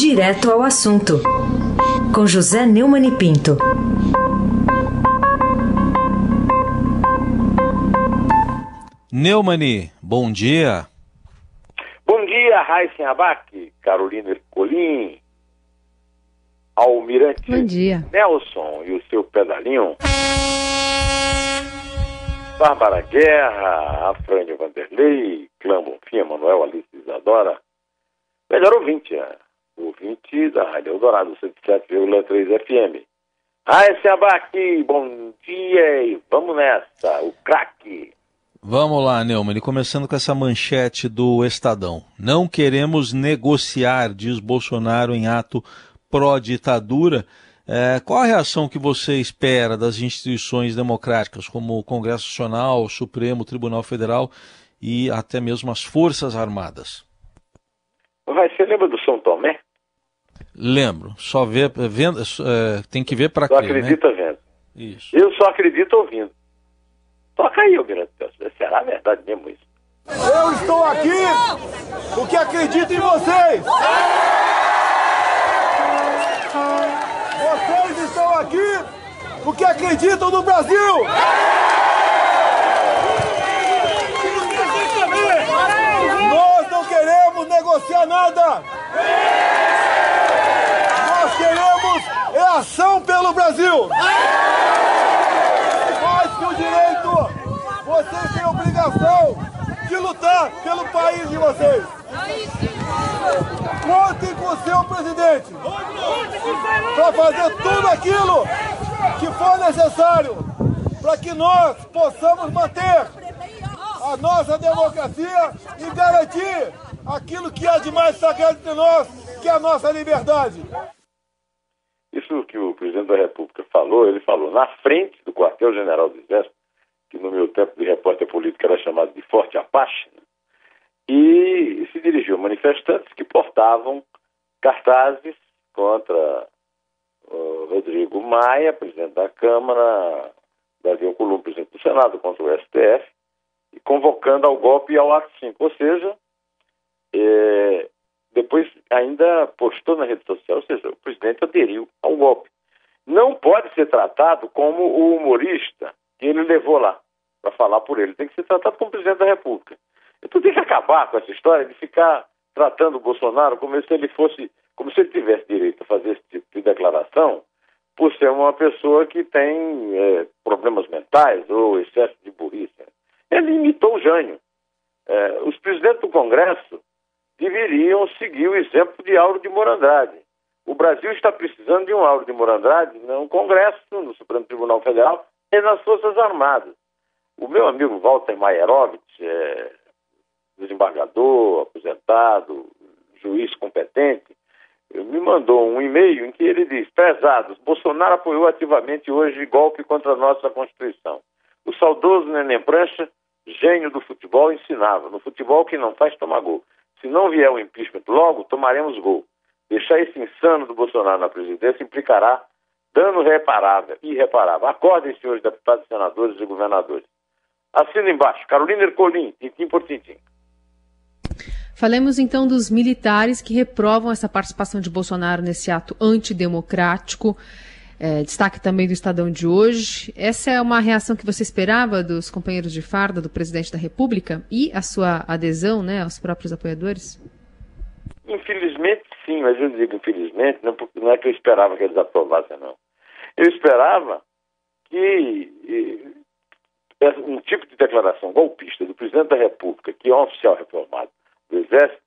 Direto ao assunto, com José Neumann e Pinto. Neumani, bom dia. Bom dia, Raíssen Abac, Carolina Ercolim, Almirante Bom dia. Nelson e o seu pedalinho. Bárbara Guerra, Afrânio Vanderlei, Clã Bonfim, Manuel Alice Isadora. Melhor ouvinte, né? Ouvinte da Rádio Eldorado 107,3 FM. Raíssen Abac, bom dia e vamos nessa, o craque. Vamos lá, Neumann, começando com essa manchete do Estadão. Não queremos negociar, diz Bolsonaro em ato pró-ditadura. É, qual a reação que você espera das instituições democráticas, como o Congresso Nacional, o Supremo, o Tribunal Federal e até mesmo as Forças Armadas? Vai, você lembra do São Tomé? Lembro. Só vê, vendo, é, tem que ver para Só quê, acredita né? vendo. Isso. Eu só acredito ouvindo. Toca aí, Almirante Nelson. Será verdade mesmo isso? Eu estou aqui porque acredito em vocês. Vocês estão aqui porque acreditam no Brasil. Nós não queremos negociar nada. Nós queremos é ação pelo Brasil. Mais que o direito, vocês têm a obrigação de lutar pelo país de vocês. Contem com o seu presidente para fazer tudo aquilo que for necessário para que nós possamos manter a nossa democracia e garantir aquilo que há de mais sagrado de nós, que é a nossa liberdade. Isso que o presidente da República falou, ele falou na frente do quartel-general do Exército, que no meu tempo de repórter político era chamado de Forte Apache, né? e se dirigiu a manifestantes que portavam cartazes contra Rodrigo Maia, presidente da Câmara, Davi Alcolumbre, presidente do Senado, contra o STF, e convocando ao golpe e ao ato 5. Ou seja, é, depois ainda postou na rede social, ou seja, o presidente aderiu ao golpe. Não pode ser tratado como o humorista que ele levou lá para falar por ele. Tem que ser tratado como presidente da República. Então tem que acabar com essa história de ficar tratando o Bolsonaro como se ele fosse, como se ele tivesse direito a fazer esse tipo de declaração por ser uma pessoa que tem é, problemas mentais ou excesso de burrice. Ele imitou o Jânio. É, os presidentes do Congresso deveriam seguir o exemplo de Auro de Morandrade. O Brasil está precisando de um Auro de Morandrade no Congresso, no Supremo Tribunal Federal e nas Forças Armadas. O meu amigo Walter Maierovitch, é, desembargador, aposentado, juiz competente, me mandou um e-mail em que ele diz: Prezados, Bolsonaro apoiou ativamente hoje golpe contra a nossa Constituição. O saudoso Neném Prancha, gênio do futebol, ensinava: no futebol que não faz, toma gol. Se não vier o impeachment logo, tomaremos gol. Deixar esse insano do Bolsonaro na presidência implicará dano reparável, irreparável. Acordem, senhores deputados, senadores e governadores. Assina embaixo. Carolina Ercolim, tintim por tintim. Falemos então dos militares que reprovam essa participação de Bolsonaro nesse ato antidemocrático. É, destaque também do Estadão de hoje. Essa é uma reação que você esperava dos companheiros de farda do presidente da República e a sua adesão né, aos próprios apoiadores? Infelizmente, sim, mas eu digo infelizmente, não, porque não é que eu esperava que eles aprovassem, não. Eu esperava que um tipo de declaração golpista do presidente da República, que é um oficial reformado do Exército,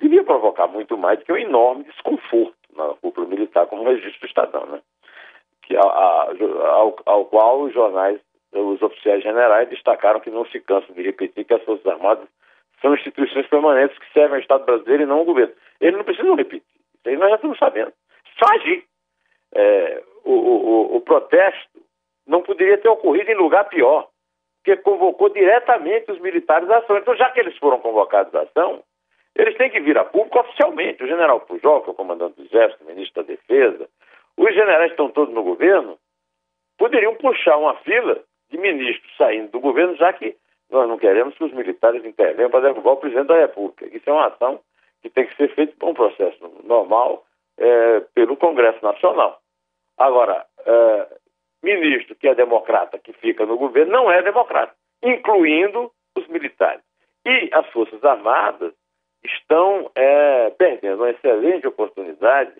devia provocar muito mais do que um enorme desconforto na cúpula militar, como o registro do Estadão, né? Que, a, a, ao, ao, qual os jornais, os oficiais generais destacaram que não se cansam de repetir que as Forças Armadas são instituições permanentes que servem ao Estado brasileiro e não ao governo. Eles não precisam repetir. Isso aí nós já estamos sabendo. Só agir. É, o, o, o protesto não poderia ter ocorrido em lugar pior que convocou diretamente os militares à ação. Então, já que eles foram convocados à ação, eles têm que vir a público oficialmente. O general Pujol, que é o comandante do Exército, ministro da Defesa, os generais estão todos no governo, poderiam puxar uma fila de ministros saindo do governo, já que nós não queremos que os militares intervenham para derrubar o presidente da República. Isso é uma ação que tem que ser feito por um processo normal é, pelo Congresso Nacional. Agora, é, ministro que é democrata, que fica no governo, não é democrata, incluindo os militares. E as Forças Armadas estão é, perdendo uma excelente oportunidade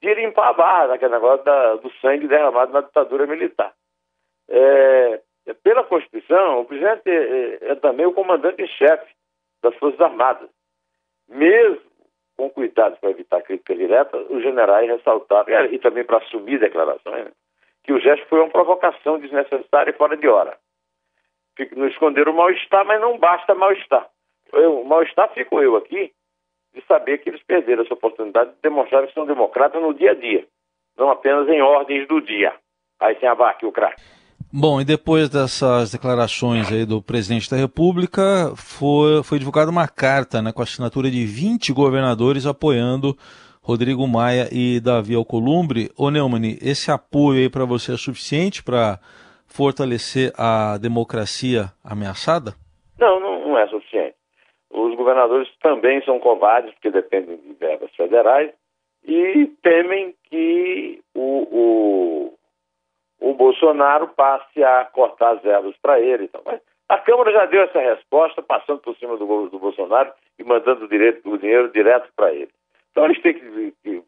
de limpar a barra daquele negócio da, do sangue derramado na ditadura militar. É, pela Constituição, o presidente é, é também o comandante-chefe das Forças Armadas. Mesmo com cuidado para evitar crítica direta, os generais ressaltaram, e também para assumir declarações, né, que o gesto foi uma provocação desnecessária e fora de hora. Não esconder o mal-estar, mas não basta mal-estar. O mal-estar fico eu aqui de saber que eles perderam essa oportunidade de demonstrar que são democratas no dia a dia, não apenas em ordens do dia. Aí sem abaque o craque. Bom, e depois dessas declarações aí do presidente da República, foi, foi divulgada uma carta né, com a assinatura de 20 governadores apoiando Rodrigo Maia e Davi Alcolumbre. Ô Neumann, esse apoio aí para você é suficiente para fortalecer a democracia ameaçada? Não, não, não é suficiente. Os governadores também são covardes, porque dependem de verbas federais, e temem que o, o, o Bolsonaro passe a cortar as verbas para ele. Então. Mas a Câmara já deu essa resposta, passando por cima do, do Bolsonaro e mandando o, direito, o dinheiro direto para ele. Então eles têm que, que,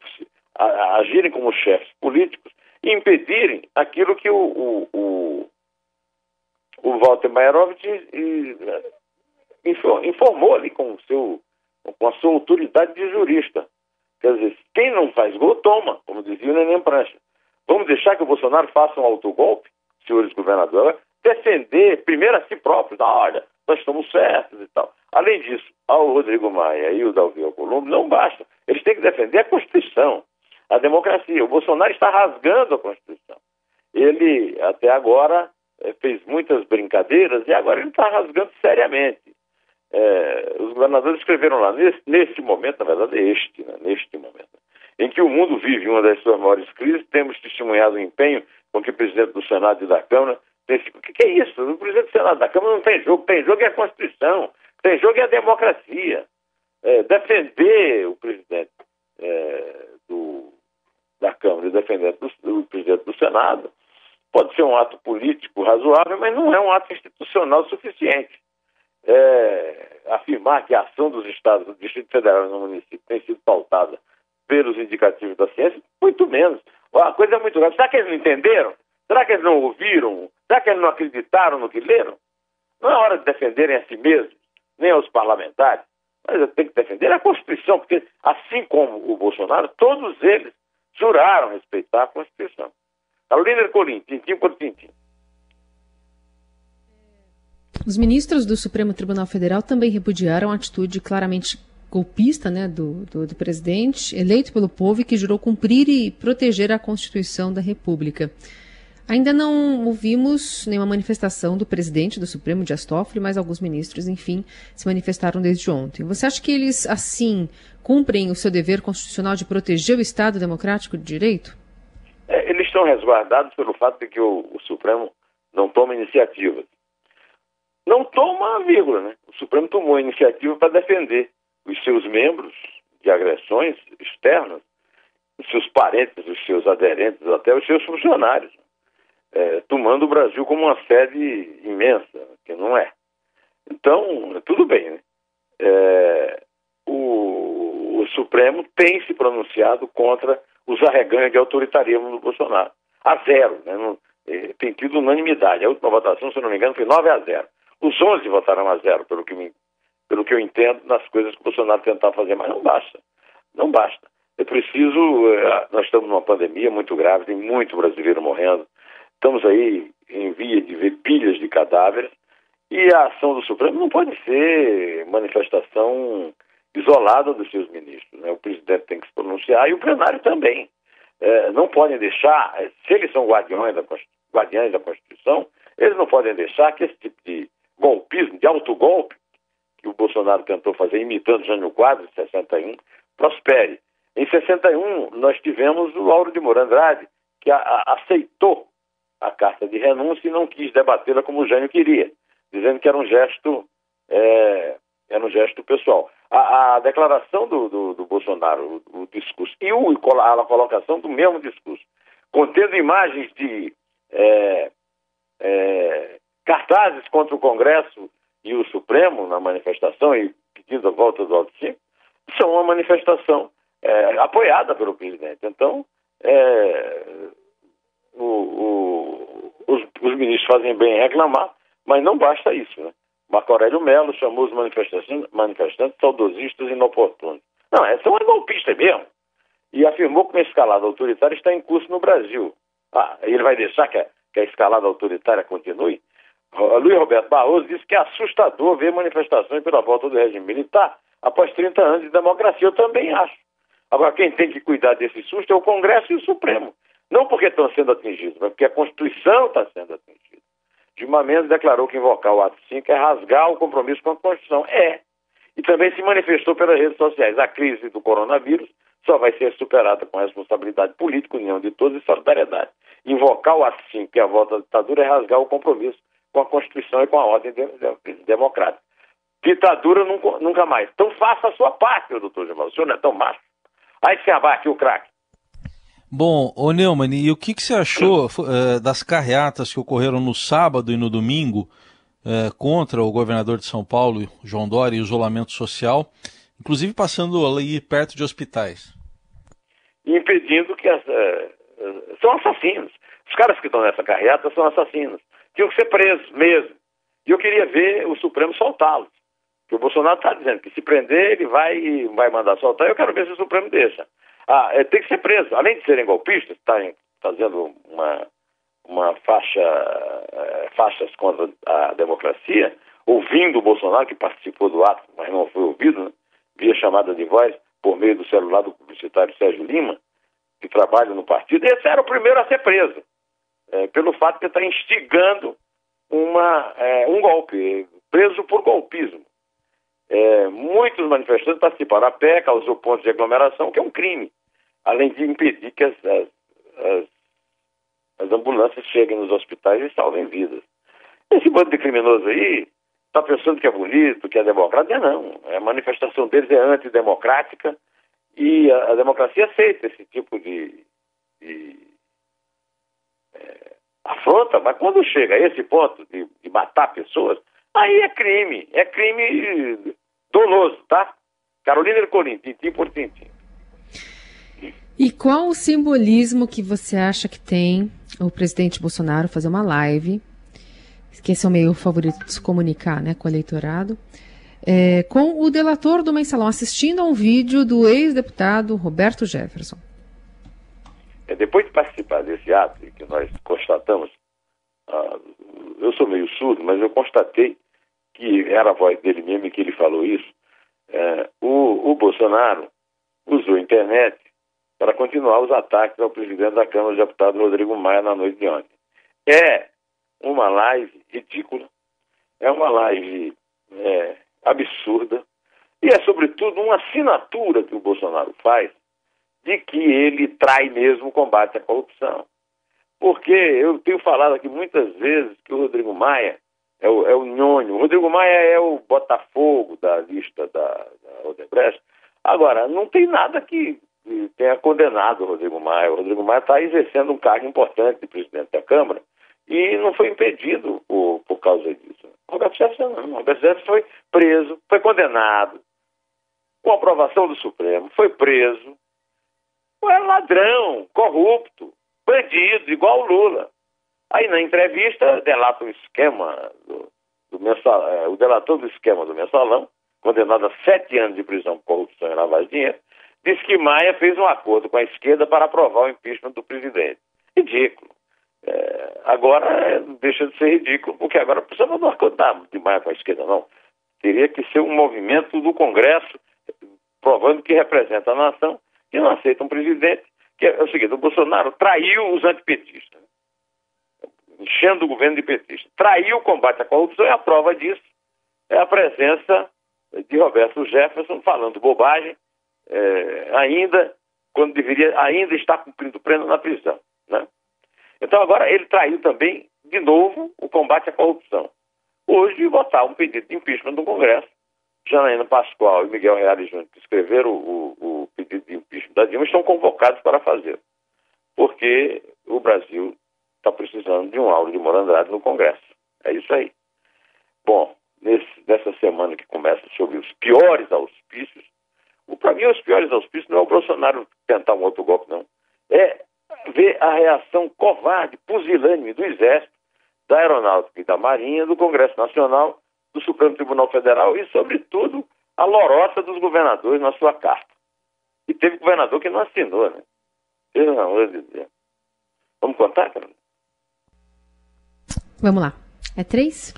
agirem como chefes políticos e impedirem aquilo que o, o, o, o Walter Maierovitch informou ali com, seu, com a sua autoridade de jurista. Quer dizer, quem não faz gol, toma, como dizia o Neném Prancha. Vamos deixar que o Bolsonaro faça um autogolpe, senhores governadores, defender primeiro a si próprio, da olha, nós estamos certos e tal. Além disso, ao Rodrigo Maia e o Dalvi Alcolumbre, não basta. Eles têm que defender a Constituição, a democracia. O Bolsonaro está rasgando a Constituição. Ele, até agora, eh, fez muitas brincadeiras e agora ele está rasgando seriamente. É, os governadores escreveram lá, nesse, nesse momento, na verdade é este, né, neste momento, em que o mundo vive uma das suas maiores crises, temos testemunhado o empenho com que o presidente do Senado e da Câmara tem O que, que, é isso? O presidente do Senado e da Câmara não tem jogo, tem jogo é a Constituição, tem jogo é a democracia. É, defender o presidente é, do, da Câmara e defender do, o presidente do Senado pode ser um ato político razoável, mas não é um ato institucional suficiente é, afirmar que a ação dos estados, do Distrito Federal no município tem sido pautada pelos indicativos da ciência, muito menos. A coisa é muito grave. Será que eles não entenderam? Será que eles não ouviram? Será que eles não acreditaram no que leram? Não é hora de defenderem a si mesmos, nem aos parlamentares, mas tem que defender a Constituição, porque assim como o Bolsonaro, todos eles juraram respeitar a Constituição. Carolina Ercolim, tintim por tintim. Os ministros do Supremo Tribunal Federal também repudiaram a atitude claramente golpista né, do, do, do, presidente, eleito pelo povo e que jurou cumprir e proteger a Constituição da República. Ainda não ouvimos nenhuma manifestação do presidente do Supremo, Dias Toffoli, mas alguns ministros, enfim, se manifestaram desde ontem. Você acha que eles, assim, cumprem o seu dever constitucional de proteger o Estado democrático de direito? É, eles estão resguardados pelo fato de que o, o Supremo não toma iniciativas não toma a vírgula. Né? O Supremo tomou a iniciativa para defender os seus membros de agressões externas, os seus parentes, os seus aderentes, até os seus funcionários, é, tomando o Brasil como uma sede imensa, que não é. Então, tudo bem. Né? É, o, o Supremo tem se pronunciado contra os arreganhos de autoritarismo do Bolsonaro. A zero, né? Não, é, tem tido unanimidade. A última votação, se não me engano, foi 9 a 0. Os 11 votaram a zero, pelo que, me, pelo que eu entendo, nas coisas que o Bolsonaro tentar fazer, mas não basta. Não basta. É preciso. Eh, nós estamos numa pandemia muito grave, tem muito brasileiro morrendo. Estamos aí em via de ver pilhas de cadáveres. E a ação do Supremo não pode ser manifestação isolada dos seus ministros. Né? O presidente tem que se pronunciar e o plenário também. É, não podem deixar, se eles são guardiões da, guardiães da Constituição, eles não podem deixar que esse tipo de golpismo, de autogolpe, que o Bolsonaro tentou fazer imitando Jânio Quadros em 61, prospere. Em 61, nós tivemos o Lauro de Moura Andrade, que a, a, aceitou a carta de renúncia e não quis debatê-la como o Jânio queria, dizendo que era um gesto, é, era um gesto pessoal. a, a declaração do, do, do Bolsonaro, o, o, discurso, e o, a colocação do mesmo discurso, contendo imagens de é, é, cartazes contra o Congresso e o Supremo na manifestação e pedindo a volta do Alto 5, são uma manifestação é, apoiada pelo presidente. Então, é, o, o, os, os, ministros fazem bem em reclamar, mas não basta isso. Né? Marco Aurélio Melo chamou os manifestantes, manifestantes saudosistas inoportunos. Não, é, são golpistas mesmo. E afirmou que uma escalada autoritária está em curso no Brasil. Ah, ele vai deixar que a, que a escalada autoritária continue? Luiz Roberto Barroso disse que é assustador ver manifestações pela volta do regime militar após 30 anos de democracia. Eu também acho. Agora, quem tem que cuidar desse susto é o Congresso e o Supremo. Não porque estão sendo atingidos, mas porque a Constituição está sendo atingida. Dilma Mendes declarou que invocar o ato 5 é rasgar o compromisso com a Constituição. É. E também se manifestou pelas redes sociais. A crise do coronavírus só vai ser superada com responsabilidade política, união de todos e solidariedade. Invocar o ato 5, que é a volta da ditadura, é rasgar o compromisso com a Constituição e com a ordem de, de, democrática. Ditadura nunca, nunca, mais. Então faça a sua parte, doutor Jamal. O senhor não é tão macho. Aí se abate o craque. Bom, ô Neumann, e o que, que você achou uh, das carreatas que ocorreram no sábado e no domingo uh, contra o governador de São Paulo, João Dória, e o isolamento social, inclusive passando ali perto de hospitais? Impedindo que as, uh, são assassinos. Os caras que estão nessa carreata são assassinos tinham que ser presos mesmo. E eu queria ver o Supremo soltá-los. Porque o Bolsonaro está dizendo que se prender, ele vai, vai mandar soltar. Eu quero ver se o Supremo deixa. Ah, é, tem que ser preso. Além de serem golpistas, estarem fazendo uma, uma faixa, é, faixas contra a democracia, ouvindo o Bolsonaro, que participou do ato, mas não foi ouvido, né? via chamada de voz por meio do celular do publicitário Sérgio Lima, que trabalha no partido. Esse era o primeiro a ser preso é, pelo fato de estar instigando uma, é, um golpe, preso por golpismo. É, muitos manifestantes participaram a pé, causou pontos de aglomeração, que é um crime, além de impedir que as, as, as, as ambulâncias cheguem nos hospitais e salvem vidas. Esse bando de criminoso aí está pensando que é bonito, que é democrático. É não. A manifestação deles é antidemocrática e a, a democracia aceita esse tipo de, de afronta, mas quando chega a esse ponto de, de matar pessoas, aí é crime, é crime doloso, tá? Carolina Ercolim, tintim por tintim. E qual o simbolismo que você acha que tem o presidente Bolsonaro fazer uma live, que esse é o meio favorito de se comunicar né, com o eleitorado, é, com o delator do mensalão assistindo a um vídeo do ex-deputado Roberto Jefferson? É, depois de participar desse ato, que nós constatamos, ah, eu sou meio surdo, mas eu constatei que era a voz dele mesmo que ele falou isso. É, o, o Bolsonaro usou a internet para continuar os ataques ao presidente da Câmara de Deputados, Rodrigo Maia, na noite de ontem. É uma live ridícula, é uma live é, absurda, e é, sobretudo, uma assinatura que o Bolsonaro faz de que ele trai mesmo o combate à corrupção. Porque eu tenho falado aqui muitas vezes que o Rodrigo Maia é o, é o nhonho. O Rodrigo Maia é o Botafogo da lista da, da Odebrecht. Agora, não tem nada que, que tenha condenado o Rodrigo Maia. O Rodrigo Maia está exercendo um cargo importante de presidente da Câmara e não foi impedido por, por causa disso. O Roberto Jefferson não. O Roberto Jefferson foi preso, foi condenado, com aprovação do Supremo, foi preso, é ladrão, corrupto, bandido, igual o Lula. Aí na entrevista delata o esquema do, do é, o delator do esquema do mensalão, condenado a sete anos de prisão por corrupção e lavagem de dinheiro, diz que Maia fez um acordo com a esquerda para aprovar o impeachment do presidente. Ridículo. É, agora deixa de ser ridículo, porque agora precisava não acordar de Maia com a esquerda, não. Teria que ser um movimento do Congresso provando que representa a nação que não aceita um presidente, que é o seguinte, o Bolsonaro traiu os antipetistas, enchendo o governo de petistas, traiu o combate à corrupção e a prova disso é a presença de Roberto Jefferson falando bobagem, é, ainda quando deveria ainda estar cumprindo pena na prisão. Né? Então agora ele traiu também, de novo, o combate à corrupção. Hoje votar um pedido de impeachment no Congresso Janaína Pascoal e Miguel Reale Júnior, que escreveram o, da Dilma, estão convocados para fazer. Porque o Brasil está precisando de um aula de Morandrade no Congresso. É isso aí. Bom, nesse, nessa semana que começa sobre os piores auspícios, para mim os piores auspícios não é o Bolsonaro tentar um outro golpe, não. É ver a reação covarde, pusilânime do Exército, da Aeronáutica e da Marinha, do Congresso Nacional, do Supremo Tribunal Federal e, sobretudo, a lorota dos governadores na sua carta. E teve governador que não assinou, né? Pelo amor de Deus. Vamos contar, cara? Vamos lá. É três?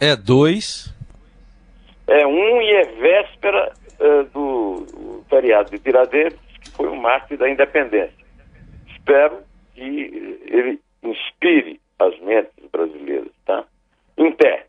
É dois. É um e é véspera uh, do, do feriado de Tiradentes, que foi o mártir da independência. Espero que ele inspire as mentes brasileiras, tá? Em pé.